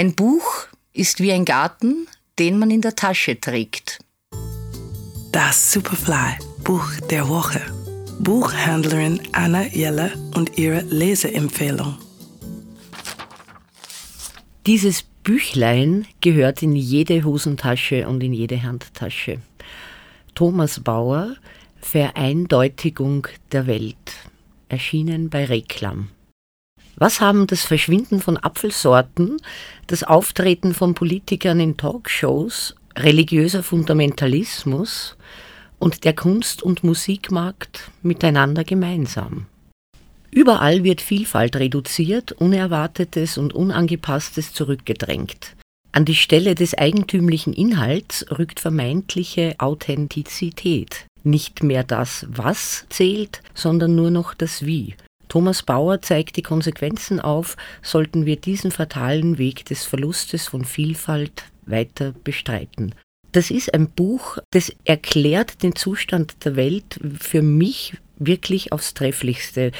Ein Buch ist wie ein Garten, den man in der Tasche trägt. Das Superfly Buch der Woche. Buchhändlerin Anna Jelle und ihre Leseempfehlung. Dieses Büchlein gehört in jede Hosentasche und in jede Handtasche. Thomas Bauer, Vereindeutigung der Welt, erschienen bei Reklam. Was haben das Verschwinden von Apfelsorten, das Auftreten von Politikern in Talkshows, religiöser Fundamentalismus und der Kunst- und Musikmarkt miteinander gemeinsam? Überall wird Vielfalt reduziert, Unerwartetes und Unangepasstes zurückgedrängt. An die Stelle des eigentümlichen Inhalts rückt vermeintliche Authentizität. Nicht mehr das Was zählt, sondern nur noch das Wie. Thomas Bauer zeigt die Konsequenzen auf, sollten wir diesen fatalen Weg des Verlustes von Vielfalt weiter bestreiten. Das ist ein Buch, das erklärt den Zustand der Welt für mich wirklich aufs Trefflichste,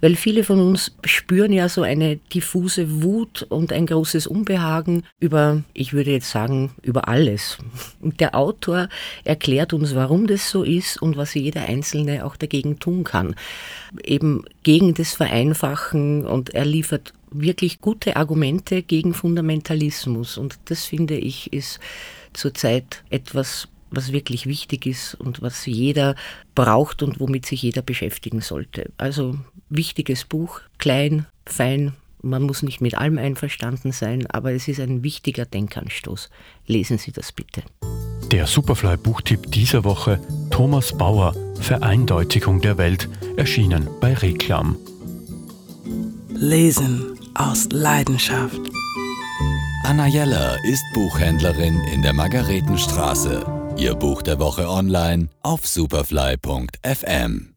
weil viele von uns spüren ja so eine diffuse Wut und ein großes Unbehagen über, ich würde jetzt sagen, über alles. Und der Autor erklärt uns, warum das so ist und was jeder Einzelne auch dagegen tun kann. Eben gegen das Vereinfachen und er liefert wirklich gute Argumente gegen Fundamentalismus und das finde ich ist zurzeit etwas was wirklich wichtig ist und was jeder braucht und womit sich jeder beschäftigen sollte. Also wichtiges Buch, klein, fein, man muss nicht mit allem einverstanden sein, aber es ist ein wichtiger Denkanstoß. Lesen Sie das bitte. Der Superfly-Buchtipp dieser Woche: Thomas Bauer, Vereindeutigung der Welt, erschienen bei Reklam. Lesen aus Leidenschaft. Anna Jeller ist Buchhändlerin in der Margaretenstraße. Ihr Buch der Woche online auf superfly.fm.